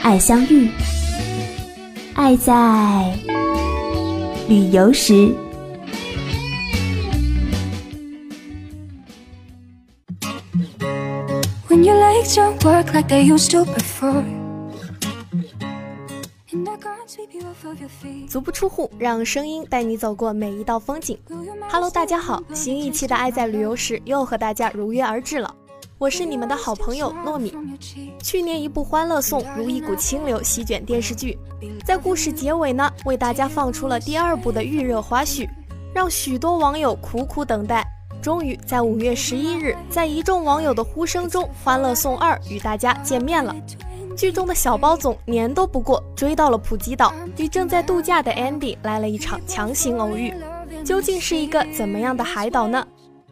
爱相遇，爱在旅游时。足不出户，让声音带你走过每一道风景。Hello，大家好，新一期的《爱在旅游时》又和大家如约而至了。我是你们的好朋友糯米。去年一部《欢乐颂》如一股清流席卷电视剧，在故事结尾呢，为大家放出了第二部的预热花絮，让许多网友苦苦等待。终于在五月十一日，在一众网友的呼声中，《欢乐颂二》与大家见面了。剧中的小包总年都不过，追到了普吉岛，与正在度假的 Andy 来了一场强行偶遇。究竟是一个怎么样的海岛呢？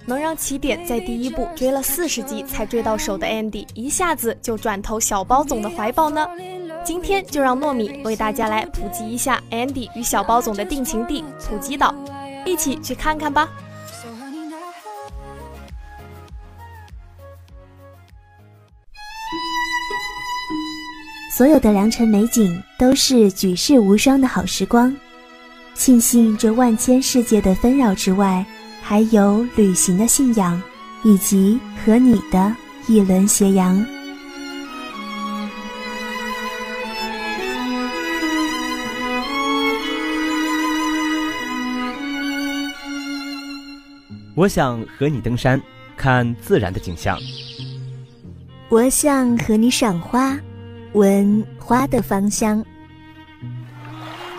能让起点在第一部追了四十集才追到手的 Andy 一下子就转投小包总的怀抱呢？今天就让糯米为大家来普及一下 Andy 与小包总的定情地普吉岛，一起去看看吧。所有的良辰美景都是举世无双的好时光，庆幸这万千世界的纷扰之外，还有旅行的信仰，以及和你的一轮斜阳。我想和你登山，看自然的景象。我想和你赏花。闻花的芳香，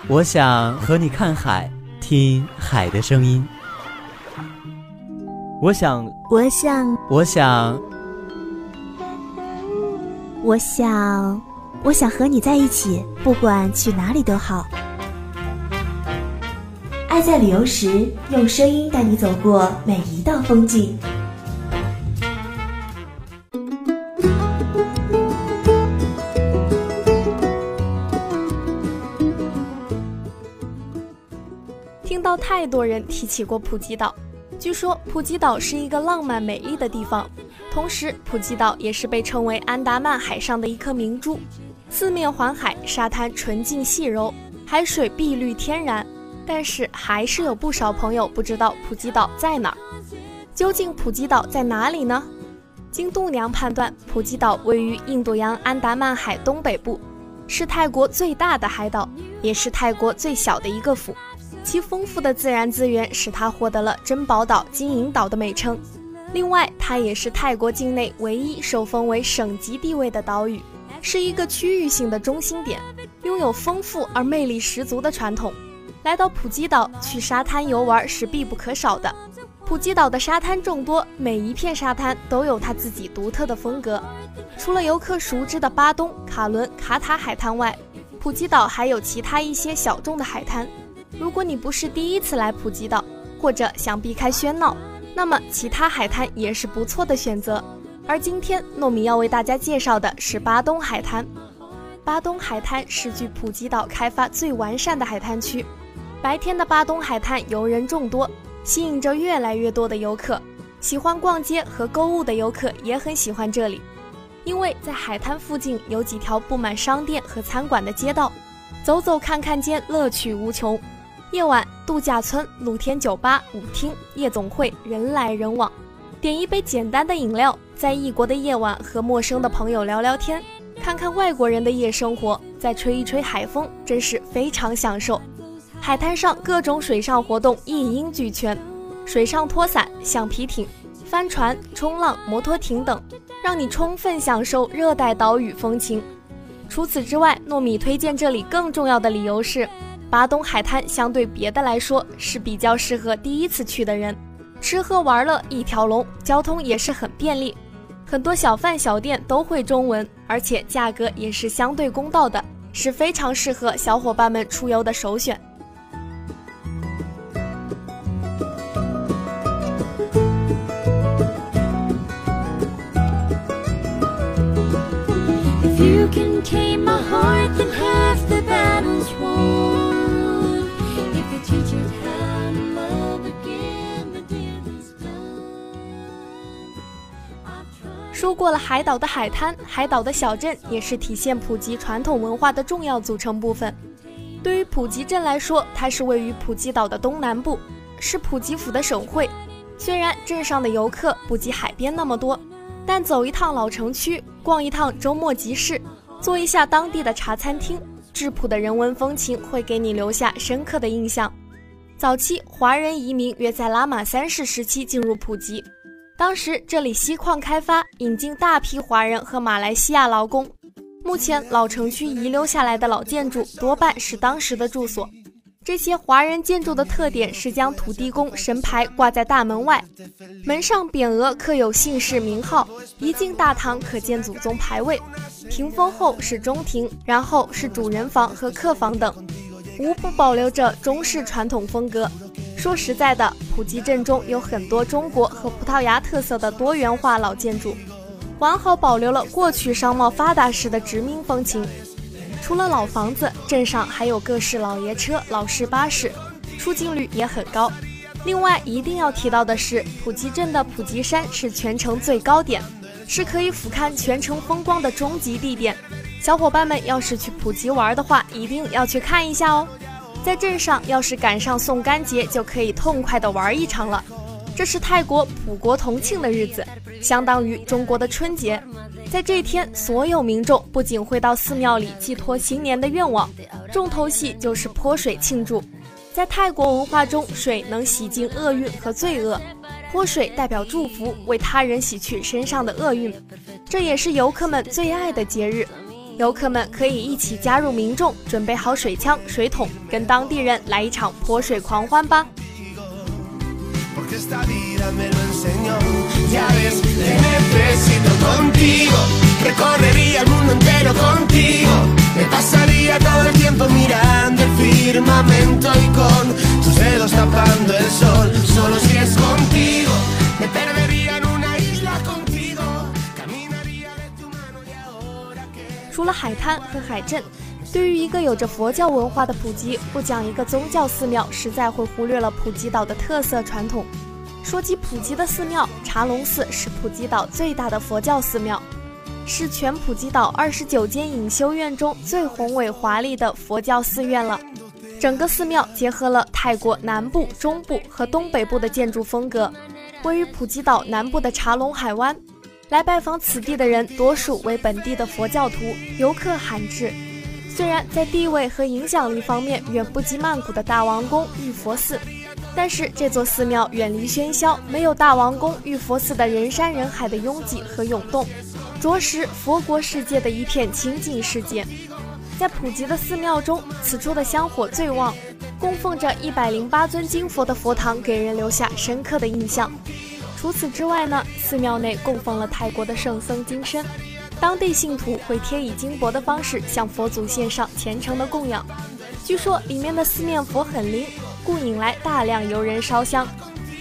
我想和你看海，听海的声音。我想，我想，我想，我想，我想和你在一起，不管去哪里都好。爱在旅游时，用声音带你走过每一道风景。听到太多人提起过普吉岛，据说普吉岛是一个浪漫美丽的地方，同时普吉岛也是被称为安达曼海上的一颗明珠，四面环海，沙滩纯净细柔，海水碧绿天然。但是还是有不少朋友不知道普吉岛在哪儿。究竟普吉岛在哪里呢？经度娘判断，普吉岛位于印度洋安达曼海东北部，是泰国最大的海岛，也是泰国最小的一个府。其丰富的自然资源使它获得了珍宝岛、金银岛的美称。另外，它也是泰国境内唯一受封为省级地位的岛屿，是一个区域性的中心点，拥有丰富而魅力十足的传统。来到普吉岛，去沙滩游玩是必不可少的。普吉岛的沙滩众多，每一片沙滩都有它自己独特的风格。除了游客熟知的巴东、卡伦、卡塔海滩外，普吉岛还有其他一些小众的海滩。如果你不是第一次来普吉岛，或者想避开喧闹，那么其他海滩也是不错的选择。而今天糯米要为大家介绍的是巴东海滩。巴东海滩是距普吉岛开发最完善的海滩区，白天的巴东海滩游人众多，吸引着越来越多的游客。喜欢逛街和购物的游客也很喜欢这里，因为在海滩附近有几条布满商店和餐馆的街道，走走看看间乐趣无穷。夜晚，度假村、露天酒吧、舞厅、夜总会，人来人往。点一杯简单的饮料，在异国的夜晚和陌生的朋友聊聊天，看看外国人的夜生活，再吹一吹海风，真是非常享受。海滩上各种水上活动一应俱全，水上拖伞、橡皮艇、帆船、冲浪、摩托艇等，让你充分享受热带岛屿风情。除此之外，糯米推荐这里更重要的理由是。巴东海滩相对别的来说是比较适合第一次去的人，吃喝玩乐一条龙，交通也是很便利。很多小贩小店都会中文，而且价格也是相对公道的，是非常适合小伙伴们出游的首选。If you can tame a heart, then 说过了海岛的海滩，海岛的小镇也是体现普吉传统文化的重要组成部分。对于普吉镇来说，它是位于普吉岛的东南部，是普吉府的省会。虽然镇上的游客不及海边那么多，但走一趟老城区，逛一趟周末集市，做一下当地的茶餐厅，质朴的人文风情会给你留下深刻的印象。早期华人移民约在拉玛三世时期进入普吉。当时这里锡矿开发，引进大批华人和马来西亚劳工。目前老城区遗留下来的老建筑多半是当时的住所。这些华人建筑的特点是将土地公神牌挂在大门外，门上匾额刻有姓氏名号。一进大堂可见祖宗牌位，屏风后是中庭，然后是主人房和客房等，无不保留着中式传统风格。说实在的，普吉镇中有很多中国和葡萄牙特色的多元化老建筑，完好保留了过去商贸发达时的殖民风情。除了老房子，镇上还有各式老爷车、老式巴士，出境率也很高。另外，一定要提到的是，普吉镇的普吉山是全城最高点，是可以俯瞰全城风光的终极地点。小伙伴们要是去普吉玩的话，一定要去看一下哦。在镇上，要是赶上送干节，就可以痛快的玩一场了。这是泰国普国同庆的日子，相当于中国的春节。在这天，所有民众不仅会到寺庙里寄托新年的愿望，重头戏就是泼水庆祝。在泰国文化中，水能洗净厄运和罪恶，泼水代表祝福，为他人洗去身上的厄运。这也是游客们最爱的节日。游客们可以一起加入民众，准备好水枪、水桶，跟当地人来一场泼水狂欢吧。了海滩和海镇，对于一个有着佛教文化的普吉，不讲一个宗教寺庙，实在会忽略了普吉岛的特色传统。说起普吉的寺庙，茶龙寺是普吉岛最大的佛教寺庙，是全普吉岛二十九间隐修院中最宏伟华丽的佛教寺院了。整个寺庙结合了泰国南部、中部和东北部的建筑风格，位于普吉岛南部的茶龙海湾。来拜访此地的人，多数为本地的佛教徒，游客罕至。虽然在地位和影响力方面远不及曼谷的大王宫玉佛寺，但是这座寺庙远离喧嚣，没有大王宫玉佛寺的人山人海的拥挤和涌动，着实佛国世界的一片清净世界。在普吉的寺庙中，此处的香火最旺，供奉着一百零八尊金佛的佛堂，给人留下深刻的印象。除此之外呢，寺庙内供奉了泰国的圣僧金身，当地信徒会贴以金箔的方式向佛祖献上虔诚的供养。据说里面的四面佛很灵，故引来大量游人烧香。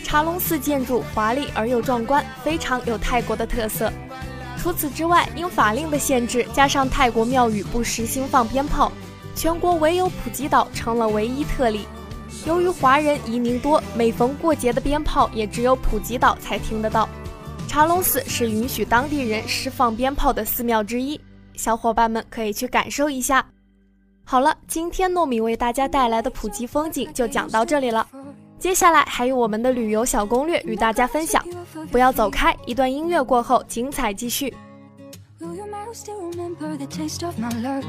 茶龙寺建筑华丽而又壮观，非常有泰国的特色。除此之外，因法令的限制，加上泰国庙宇不实行放鞭炮，全国唯有普吉岛成了唯一特例。由于华人移民多，每逢过节的鞭炮也只有普吉岛才听得到。茶龙寺是允许当地人释放鞭炮的寺庙之一，小伙伴们可以去感受一下。好了，今天糯米为大家带来的普吉风景就讲到这里了，接下来还有我们的旅游小攻略与大家分享，不要走开，一段音乐过后，精彩继续。Will your mouth still remember the taste of my love?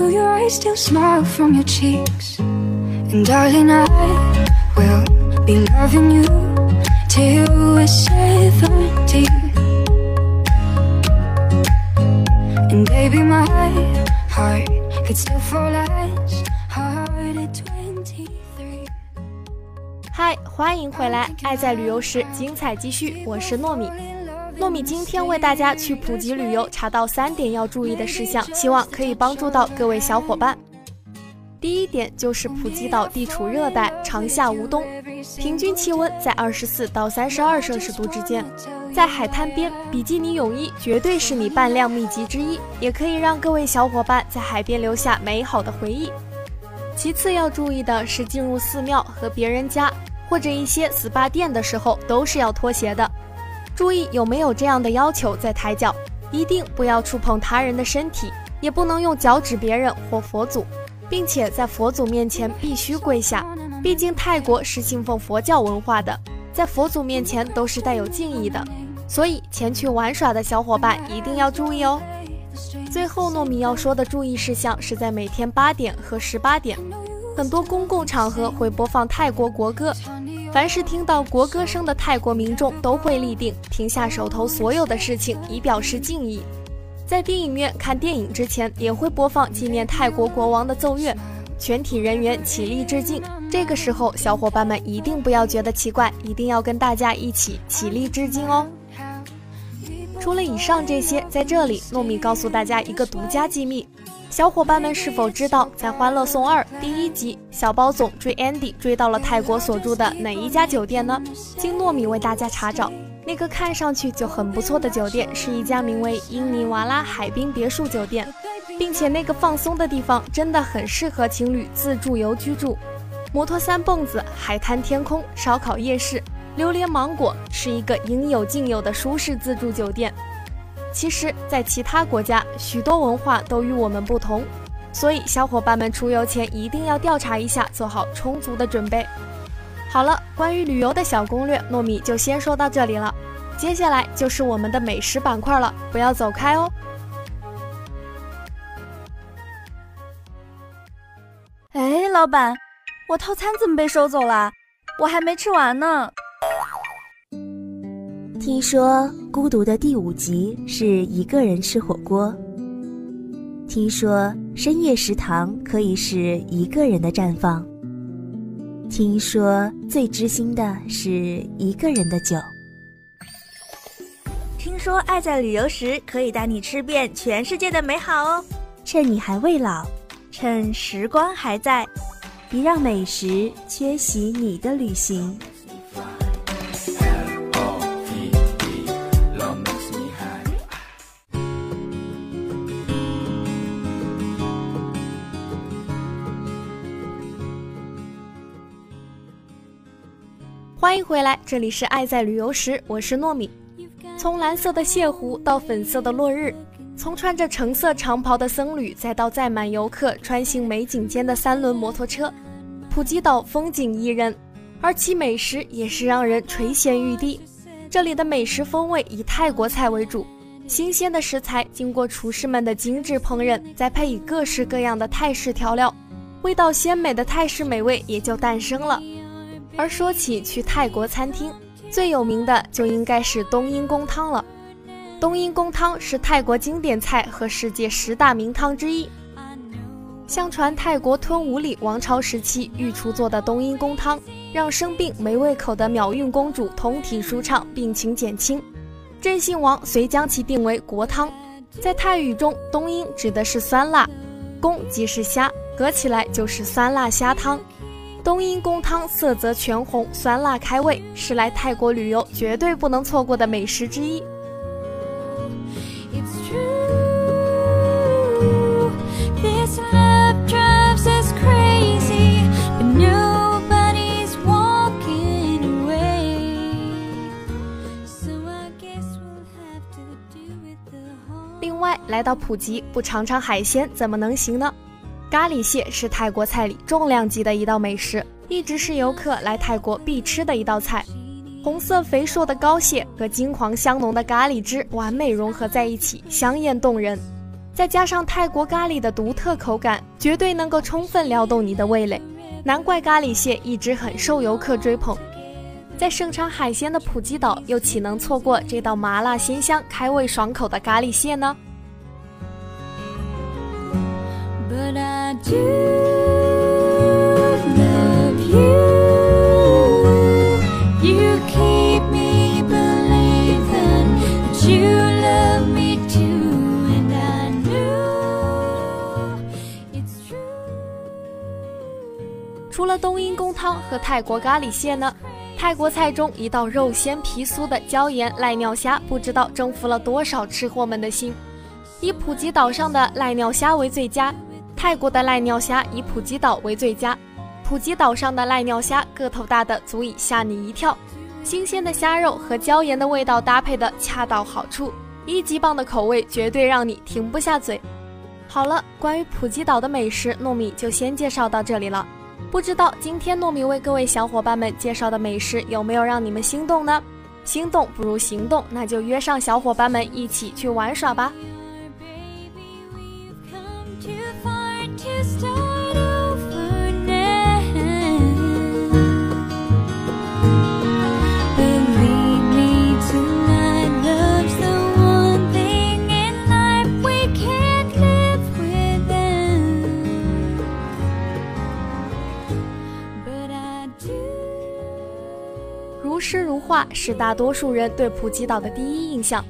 Will your eyes still smile from your cheeks? And darling, I will be loving you till we're 70 And baby, my heart could still fall as hard at 23 嗨，欢迎回来！爱在旅游时，精彩继续。我是糯米， 糯米今天为大家去普吉旅游，查到三点要注意的事项，希望可以帮助到各位小伙伴。第一点就是普吉岛地处热带，长夏无冬，平均气温在二十四到三十二摄氏度之间。在海滩边，比基尼泳衣绝对是你扮靓秘籍之一，也可以让各位小伙伴在海边留下美好的回忆。其次要注意的是，进入寺庙和别人家。或者一些 SPA 店的时候都是要脱鞋的，注意有没有这样的要求在抬脚，一定不要触碰他人的身体，也不能用脚指别人或佛祖，并且在佛祖面前必须跪下，毕竟泰国是信奉佛教文化的，在佛祖面前都是带有敬意的，所以前去玩耍的小伙伴一定要注意哦。最后糯米要说的注意事项是在每天八点和十八点。很多公共场合会播放泰国国歌，凡是听到国歌声的泰国民众都会立定，停下手头所有的事情，以表示敬意。在电影院看电影之前，也会播放纪念泰国国王的奏乐，全体人员起立致敬。这个时候，小伙伴们一定不要觉得奇怪，一定要跟大家一起起立致敬哦。除了以上这些，在这里糯米告诉大家一个独家机密。小伙伴们是否知道，在《欢乐颂二》第一集，小包总追 Andy 追到了泰国所住的哪一家酒店呢？经糯米为大家查找，那个看上去就很不错的酒店是一家名为英尼瓦拉海滨别墅酒店，并且那个放松的地方真的很适合情侣自助游居住。摩托三蹦子、海滩天空、烧烤夜市、榴莲芒果，是一个应有尽有的舒适自助酒店。其实，在其他国家，许多文化都与我们不同，所以小伙伴们出游前一定要调查一下，做好充足的准备。好了，关于旅游的小攻略，糯米就先说到这里了。接下来就是我们的美食板块了，不要走开哦。哎，老板，我套餐怎么被收走了？我还没吃完呢。听说孤独的第五集是一个人吃火锅。听说深夜食堂可以是一个人的绽放。听说最知心的是一个人的酒。听说爱在旅游时可以带你吃遍全世界的美好哦。趁你还未老，趁时光还在，别让美食缺席你的旅行。欢迎回来，这里是爱在旅游时，我是糯米。从蓝色的泻湖到粉色的落日，从穿着橙色长袍的僧侣，再到载满游客穿行美景间的三轮摩托车，普吉岛风景宜人，而其美食也是让人垂涎欲滴。这里的美食风味以泰国菜为主，新鲜的食材经过厨师们的精致烹饪，再配以各式各样的泰式调料，味道鲜美的泰式美味也就诞生了。而说起去泰国餐厅，最有名的就应该是冬阴功汤了。冬阴功汤是泰国经典菜和世界十大名汤之一。相传泰国吞武里王朝时期御厨做的冬阴功汤，让生病没胃口的秒运公主通体舒畅，病情减轻。镇信王遂将其定为国汤。在泰语中，冬阴指的是酸辣，功即是虾，合起来就是酸辣虾汤。冬阴功汤色泽全红，酸辣开胃，是来泰国旅游绝对不能错过的美食之一。另外，来到普吉不尝尝海鲜怎么能行呢？咖喱蟹是泰国菜里重量级的一道美食，一直是游客来泰国必吃的一道菜。红色肥硕的膏蟹和金黄香浓的咖喱汁完美融合在一起，香艳动人。再加上泰国咖喱的独特口感，绝对能够充分撩动你的味蕾。难怪咖喱蟹一直很受游客追捧。在盛产海鲜的普吉岛，又岂能错过这道麻辣鲜香、开胃爽口的咖喱蟹呢 do love you you keep me believe and you love me too and i know it's true 除了冬阴功汤和泰国咖喱蟹呢，泰国菜中一道肉鲜皮酥的椒盐濑尿虾不知道征服了多少吃货们的心，以普吉岛上的濑尿虾为最佳。泰国的濑尿虾以普吉岛为最佳。普吉岛上的濑尿虾个头大的足以吓你一跳，新鲜的虾肉和椒盐的味道搭配的恰到好处，一级棒的口味绝对让你停不下嘴。好了，关于普吉岛的美食，糯米就先介绍到这里了。不知道今天糯米为各位小伙伴们介绍的美食有没有让你们心动呢？心动不如行动，那就约上小伙伴们一起去玩耍吧。是大多数人对普吉岛的第一印象。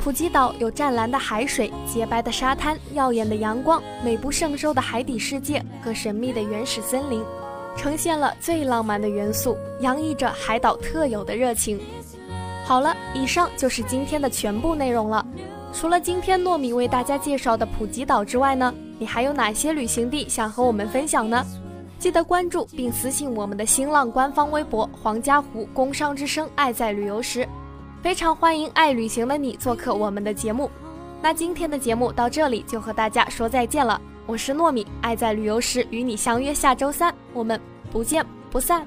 普吉岛有湛蓝的海水、洁白的沙滩、耀眼的阳光、美不胜收的海底世界和神秘的原始森林，呈现了最浪漫的元素，洋溢着海岛特有的热情。好了，以上就是今天的全部内容了。除了今天糯米为大家介绍的普吉岛之外呢，你还有哪些旅行地想和我们分享呢？记得关注并私信我们的新浪官方微博“黄家湖工商之声爱在旅游时”，非常欢迎爱旅行的你做客我们的节目。那今天的节目到这里就和大家说再见了，我是糯米，爱在旅游时与你相约下周三，我们不见不散。